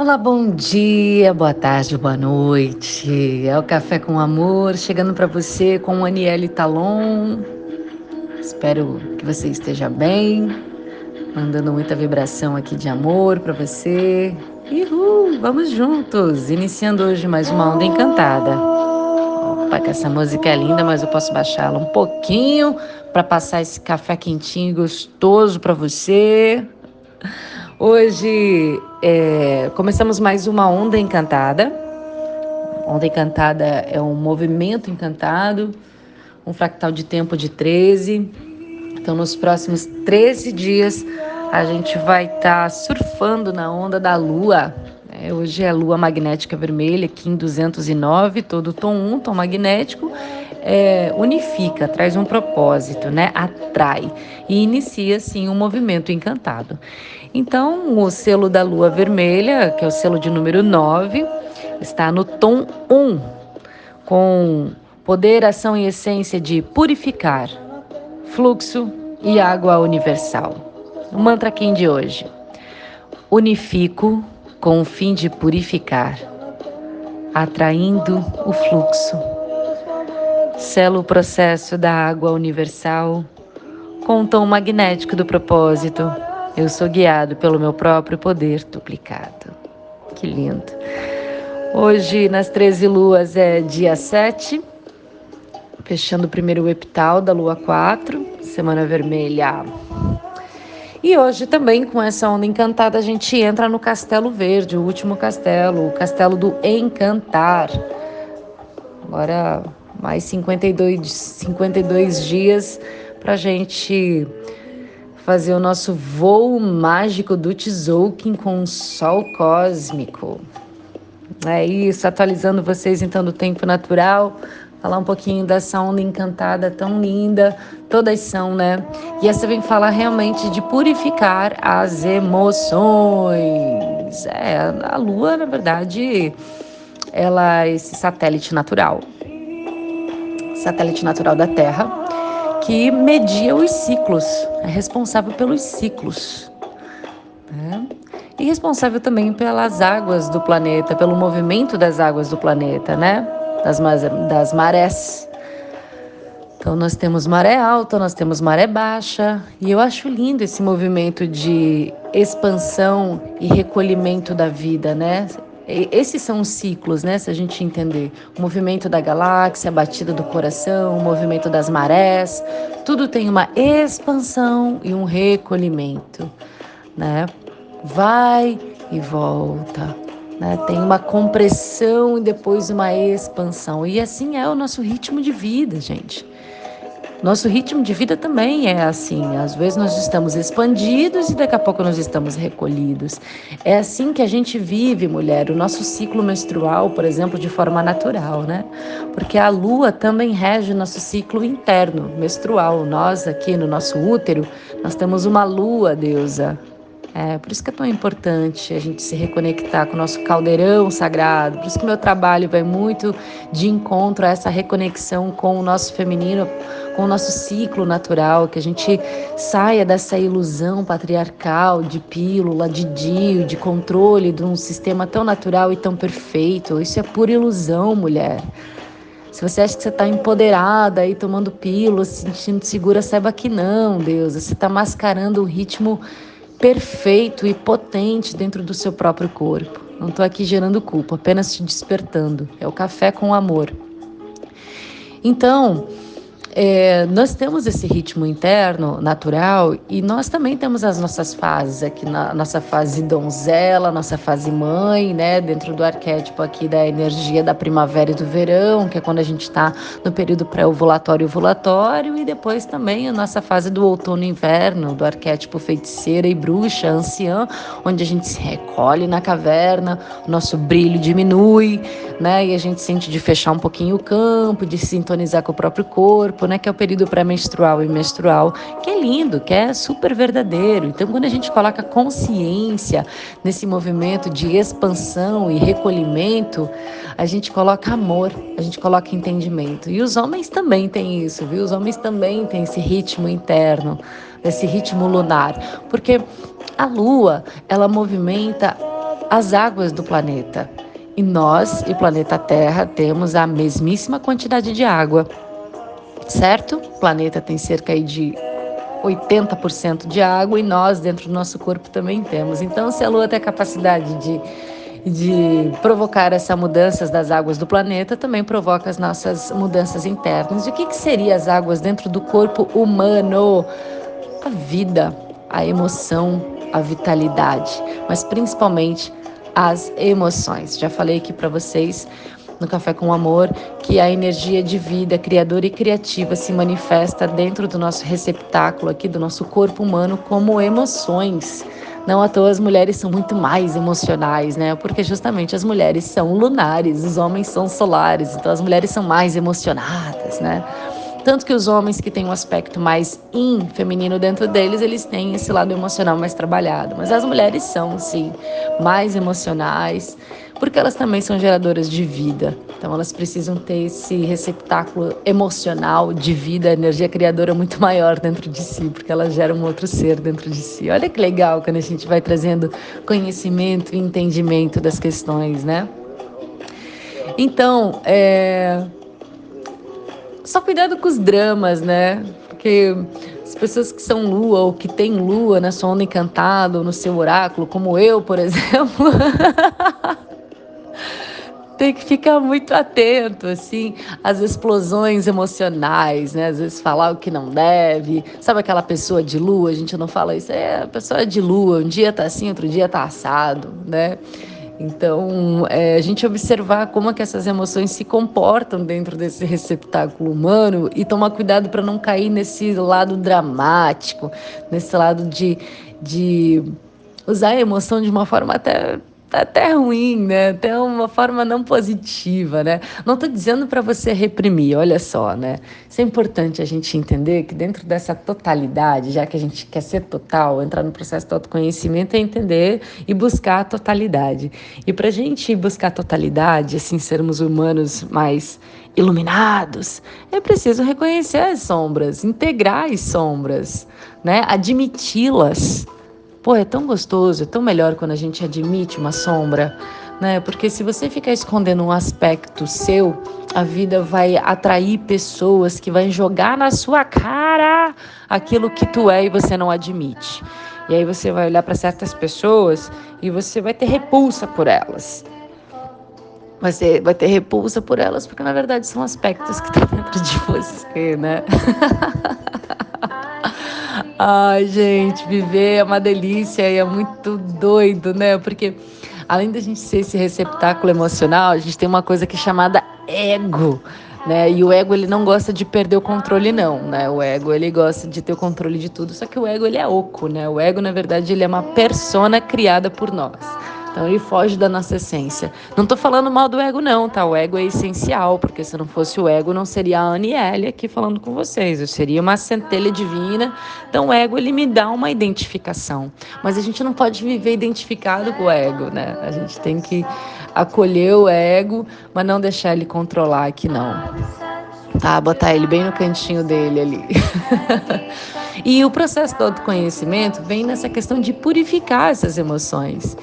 Olá, bom dia, boa tarde, boa noite. É o Café com Amor chegando para você com Aniele Talon. Espero que você esteja bem, mandando muita vibração aqui de amor para você. Uhul, vamos juntos, iniciando hoje mais uma onda encantada. Opa, que essa música é linda, mas eu posso baixá-la um pouquinho para passar esse café quentinho e gostoso para você. Hoje é, começamos mais uma onda encantada. Onda encantada é um movimento encantado, um fractal de tempo de 13. Então, nos próximos 13 dias, a gente vai estar tá surfando na onda da lua. É, hoje é lua magnética vermelha, Kim 209, todo tom 1, tom magnético é, unifica, traz um propósito, né? Atrai e inicia assim um movimento encantado. Então, o selo da lua vermelha, que é o selo de número 9, está no tom 1, com poder, ação e essência de purificar, fluxo e água universal. O mantra Kim de hoje. Unifico com o fim de purificar, atraindo o fluxo Selo o processo da água universal com o tom magnético do propósito. Eu sou guiado pelo meu próprio poder duplicado. Que lindo. Hoje, nas 13 luas, é dia 7, fechando o primeiro epital da lua 4, semana vermelha. E hoje também, com essa onda encantada, a gente entra no Castelo Verde, o último castelo, o castelo do Encantar. Agora mais 52, 52 dias para a gente fazer o nosso voo mágico do Tzolk'in com o Sol Cósmico. É isso, atualizando vocês então do tempo natural, falar um pouquinho dessa onda encantada tão linda, todas são, né? E essa vem falar realmente de purificar as emoções. É, a Lua, na verdade, ela é esse satélite natural satélite natural da Terra, que media os ciclos, é responsável pelos ciclos. Né? E responsável também pelas águas do planeta, pelo movimento das águas do planeta, né? Das, das marés. Então nós temos maré alta, nós temos maré baixa, e eu acho lindo esse movimento de expansão e recolhimento da vida, né? Esses são os ciclos, né? Se a gente entender o movimento da galáxia, a batida do coração, o movimento das marés, tudo tem uma expansão e um recolhimento, né? Vai e volta, né? Tem uma compressão e depois uma expansão. E assim é o nosso ritmo de vida, gente. Nosso ritmo de vida também é assim. Às vezes nós estamos expandidos e daqui a pouco nós estamos recolhidos. É assim que a gente vive, mulher, o nosso ciclo menstrual, por exemplo, de forma natural, né? Porque a lua também rege o nosso ciclo interno, menstrual. Nós aqui no nosso útero, nós temos uma lua deusa, é, por isso que é tão importante a gente se reconectar com o nosso caldeirão sagrado. Por isso que o meu trabalho vai muito de encontro a essa reconexão com o nosso feminino, com o nosso ciclo natural, que a gente saia dessa ilusão patriarcal de pílula, de dio, de controle de um sistema tão natural e tão perfeito. Isso é pura ilusão, mulher. Se você acha que você está empoderada aí tomando pílula, se sentindo segura, saiba que não, Deus. Você está mascarando o ritmo perfeito e potente dentro do seu próprio corpo. Não estou aqui gerando culpa, apenas te despertando. É o café com amor. Então, é, nós temos esse ritmo interno natural e nós também temos as nossas fases aqui na nossa fase donzela, nossa fase mãe, né? Dentro do arquétipo aqui da energia da primavera e do verão, que é quando a gente está no período pré-ovulatório e ovulatório, e depois também a nossa fase do outono e inverno, do arquétipo feiticeira e bruxa, anciã, onde a gente se recolhe na caverna, o nosso brilho diminui, né? E a gente sente de fechar um pouquinho o campo, de sintonizar com o próprio corpo corpo, né, que é o período pré-menstrual e menstrual, que é lindo, que é super verdadeiro. Então, quando a gente coloca consciência nesse movimento de expansão e recolhimento, a gente coloca amor, a gente coloca entendimento. E os homens também têm isso, viu? Os homens também têm esse ritmo interno, esse ritmo lunar, porque a lua, ela movimenta as águas do planeta. E nós e o planeta Terra temos a mesmíssima quantidade de água, certo? O planeta tem cerca de 80% de água e nós, dentro do nosso corpo, também temos. Então, se a Lua tem a capacidade de, de provocar essas mudanças das águas do planeta, também provoca as nossas mudanças internas. E o que, que seria as águas dentro do corpo humano? A vida, a emoção, a vitalidade, mas principalmente as emoções. Já falei aqui para vocês no Café com Amor que a energia de vida criadora e criativa se manifesta dentro do nosso receptáculo aqui do nosso corpo humano como emoções. Não à toa as mulheres são muito mais emocionais, né? Porque justamente as mulheres são lunares, os homens são solares, então as mulheres são mais emocionadas, né? Tanto que os homens que têm um aspecto mais in feminino dentro deles, eles têm esse lado emocional mais trabalhado. Mas as mulheres são, sim, mais emocionais, porque elas também são geradoras de vida. Então elas precisam ter esse receptáculo emocional de vida, energia criadora muito maior dentro de si, porque elas geram um outro ser dentro de si. Olha que legal quando a gente vai trazendo conhecimento e entendimento das questões, né? Então, é, só cuidado com os dramas, né? Porque as pessoas que são lua ou que têm lua na sua onda encantada ou no seu oráculo, como eu, por exemplo, tem que ficar muito atento, assim, às explosões emocionais, né? Às vezes falar o que não deve. Sabe aquela pessoa de lua? A gente não fala isso. É, a pessoa é de lua, um dia tá assim, outro dia tá assado, né? Então, é, a gente observar como é que essas emoções se comportam dentro desse receptáculo humano e tomar cuidado para não cair nesse lado dramático, nesse lado de, de usar a emoção de uma forma até até ruim, né? Até uma forma não positiva, né? Não estou dizendo para você reprimir, olha só, né? Isso é importante a gente entender que dentro dessa totalidade, já que a gente quer ser total, entrar no processo de autoconhecimento é entender e buscar a totalidade. E para a gente buscar a totalidade, assim, sermos humanos mais iluminados, é preciso reconhecer as sombras, integrar as sombras, né? Admiti-las Pô, é tão gostoso, é tão melhor quando a gente admite uma sombra, né? Porque se você ficar escondendo um aspecto seu, a vida vai atrair pessoas que vão jogar na sua cara aquilo que tu é e você não admite. E aí você vai olhar para certas pessoas e você vai ter repulsa por elas. Você vai ter repulsa por elas porque na verdade são aspectos que estão dentro de você, né? Ai, gente, viver é uma delícia e é muito doido, né? Porque além da gente ser esse receptáculo emocional, a gente tem uma coisa que é chamada ego. Né? E o ego ele não gosta de perder o controle não, né? O ego ele gosta de ter o controle de tudo, só que o ego ele é oco, né? O ego na verdade ele é uma persona criada por nós. Então ele foge da nossa essência. Não estou falando mal do ego, não, tá? O ego é essencial, porque se não fosse o ego, não seria a Aniele aqui falando com vocês. Eu seria uma centelha divina. Então o ego ele me dá uma identificação. Mas a gente não pode viver identificado com o ego, né? A gente tem que acolher o ego, mas não deixar ele controlar aqui, não. Tá? Botar ele bem no cantinho dele ali. e o processo do autoconhecimento vem nessa questão de purificar essas emoções.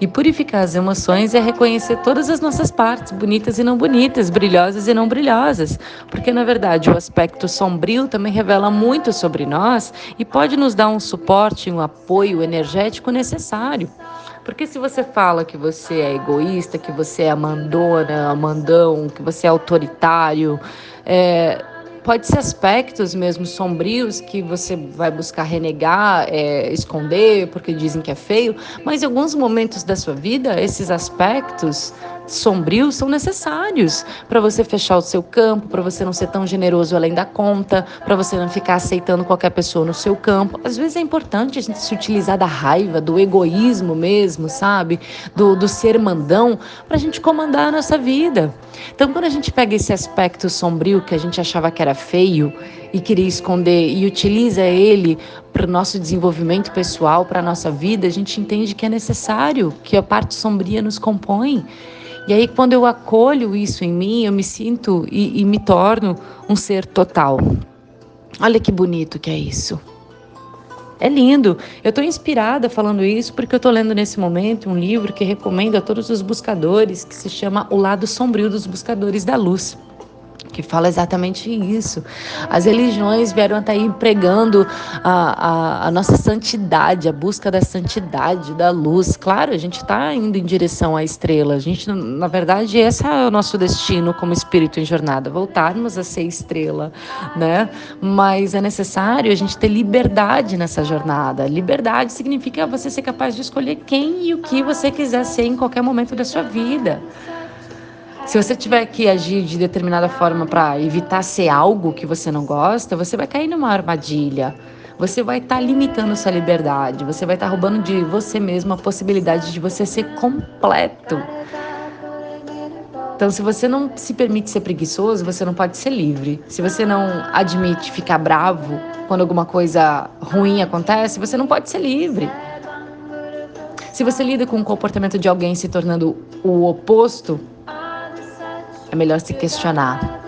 E purificar as emoções é reconhecer todas as nossas partes, bonitas e não bonitas, brilhosas e não brilhosas. Porque, na verdade, o aspecto sombrio também revela muito sobre nós e pode nos dar um suporte, um apoio energético necessário. Porque se você fala que você é egoísta, que você é amandona, amandão, que você é autoritário, é, pode ser aspectos mesmo sombrios que você vai buscar renegar, é, esconder, porque dizem que é feio, mas em alguns momentos da sua vida, esses aspectos sombrios são necessários para você fechar o seu campo, para você não ser tão generoso além da conta, para você não ficar aceitando qualquer pessoa no seu campo. Às vezes é importante a gente se utilizar da raiva, do egoísmo mesmo, sabe? Do, do ser mandão, para a gente comandar a nossa vida. Então, quando a gente pega esse aspecto sombrio que a gente achava que era feio e queria esconder e utiliza ele para o nosso desenvolvimento pessoal, para a nossa vida, a gente entende que é necessário, que a parte sombria nos compõe. E aí, quando eu acolho isso em mim, eu me sinto e, e me torno um ser total. Olha que bonito que é isso. É lindo. Eu estou inspirada falando isso porque eu estou lendo nesse momento um livro que recomendo a todos os buscadores, que se chama O Lado Sombrio dos Buscadores da Luz que fala exatamente isso. As religiões vieram até aí pregando a, a, a, nossa santidade, a busca da santidade, da luz. Claro, a gente está indo em direção à estrela. A gente, na verdade, esse é o nosso destino como espírito em jornada, voltarmos a ser estrela, né? Mas é necessário a gente ter liberdade nessa jornada. Liberdade significa você ser capaz de escolher quem e o que você quiser ser em qualquer momento da sua vida. Se você tiver que agir de determinada forma para evitar ser algo que você não gosta, você vai cair numa armadilha. Você vai estar tá limitando sua liberdade, você vai estar tá roubando de você mesmo a possibilidade de você ser completo. Então, se você não se permite ser preguiçoso, você não pode ser livre. Se você não admite ficar bravo quando alguma coisa ruim acontece, você não pode ser livre. Se você lida com o comportamento de alguém se tornando o oposto, é melhor se questionar.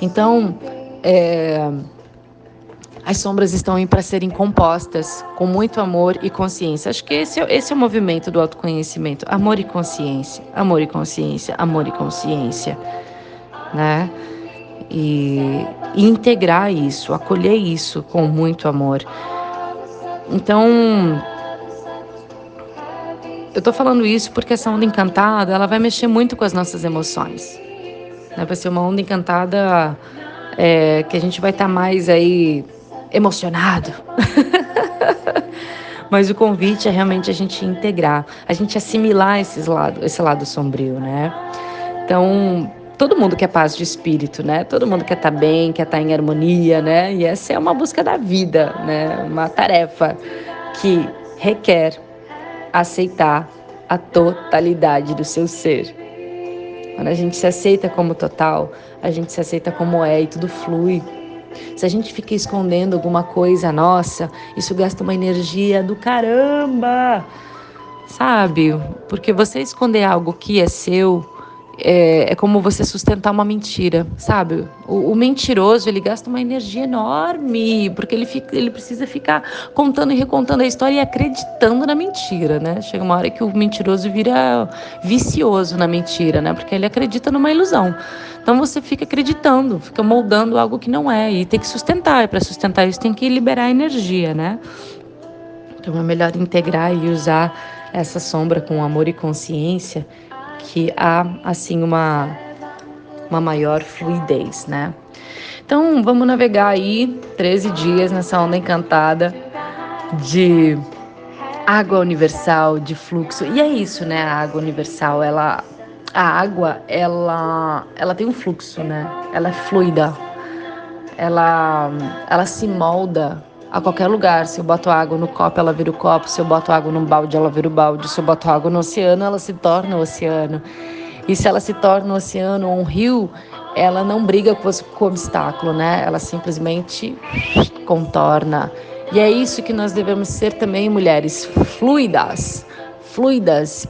Então, é, as sombras estão aí para serem compostas com muito amor e consciência. Acho que esse, é, esse é o movimento do autoconhecimento: amor e consciência, amor e consciência, amor e consciência, né? E, e integrar isso, acolher isso com muito amor. Então, eu tô falando isso porque essa onda encantada, ela vai mexer muito com as nossas emoções. Né? Vai ser uma onda encantada é, que a gente vai estar tá mais aí emocionado. Mas o convite é realmente a gente integrar, a gente assimilar esses lado, esse lado sombrio, né? Então, todo mundo quer paz de espírito, né? Todo mundo quer estar tá bem, quer estar tá em harmonia, né? E essa é uma busca da vida, né? Uma tarefa que requer aceitar a totalidade do seu ser. Quando a gente se aceita como total, a gente se aceita como é e tudo flui. Se a gente fica escondendo alguma coisa nossa, isso gasta uma energia do caramba, sabe? Porque você esconder algo que é seu é, é, como você sustentar uma mentira, sabe? O, o, mentiroso ele gasta uma energia enorme porque ele fica, ele precisa ficar contando e recontando a história e acreditando na mentira, né? Chega uma hora que o mentiroso vira vicioso na mentira, né? Porque ele acredita numa ilusão. Então você fica acreditando, fica moldando algo que não é e tem que sustentar. E para sustentar isso tem que liberar energia, né? Então é melhor integrar e usar essa sombra com amor e consciência que há assim uma uma maior fluidez, né? Então, vamos navegar aí 13 dias nessa onda encantada de água universal, de fluxo. E é isso, né? A água universal, ela a água, ela ela tem um fluxo, né? Ela é fluida. Ela ela se molda a qualquer lugar. Se eu boto água no copo, ela vira o copo. Se eu boto água num balde, ela vira o balde. Se eu boto água no oceano, ela se torna o oceano. E se ela se torna um oceano ou um rio, ela não briga com, o obstáculo, né? Ela simplesmente contorna. E é isso que nós devemos ser também, mulheres fluidas, fluidas,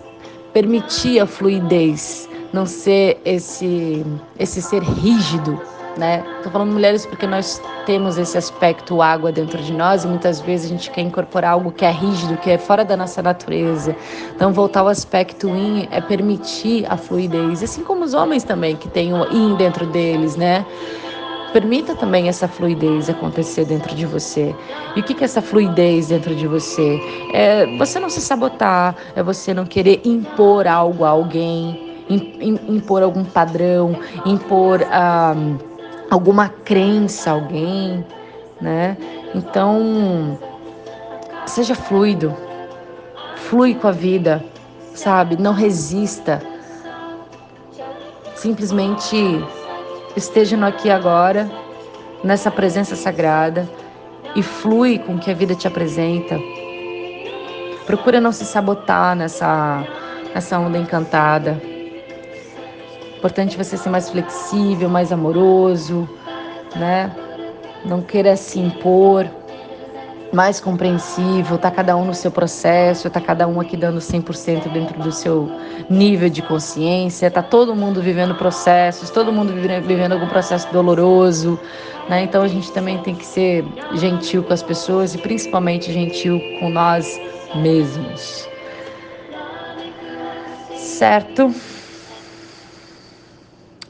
permitir a fluidez, não ser esse esse ser rígido, né? Tô falando mulheres porque nós temos esse aspecto água dentro de nós e muitas vezes a gente quer incorporar algo que é rígido, que é fora da nossa natureza. Então voltar ao aspecto yin é permitir a fluidez, assim como os homens também que têm o yin dentro deles, né? Permita também essa fluidez acontecer dentro de você. E o que é essa fluidez dentro de você? É você não se sabotar, é você não querer impor algo a alguém, impor algum padrão, impor. Ah, alguma crença alguém, né? Então, seja fluido, flui com a vida, sabe? Não resista. Simplesmente esteja no aqui agora, nessa presença sagrada e flui com o que a vida te apresenta. Procura não se sabotar nessa, nessa onda encantada importante você ser mais flexível, mais amoroso, né? Não queira se impor. mais compreensivo, tá cada um no seu processo, tá cada um aqui dando 100% dentro do seu nível de consciência, tá todo mundo vivendo processos, todo mundo vivendo algum processo doloroso, né? Então a gente também tem que ser gentil com as pessoas e principalmente gentil com nós mesmos. Certo?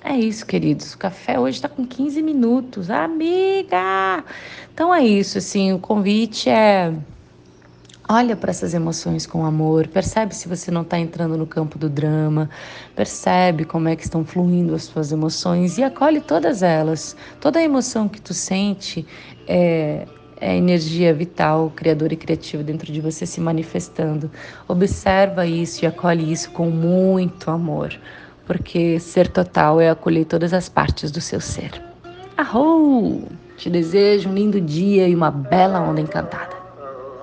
É isso, queridos. O café hoje está com 15 minutos. Amiga! Então é isso, assim, o convite é olha para essas emoções com amor, percebe se você não está entrando no campo do drama, percebe como é que estão fluindo as suas emoções e acolhe todas elas. Toda a emoção que tu sente é, é energia vital, criadora e criativa dentro de você se manifestando. Observa isso e acolhe isso com muito amor porque ser total é acolher todas as partes do seu ser. Arrou! Te desejo um lindo dia e uma bela onda encantada.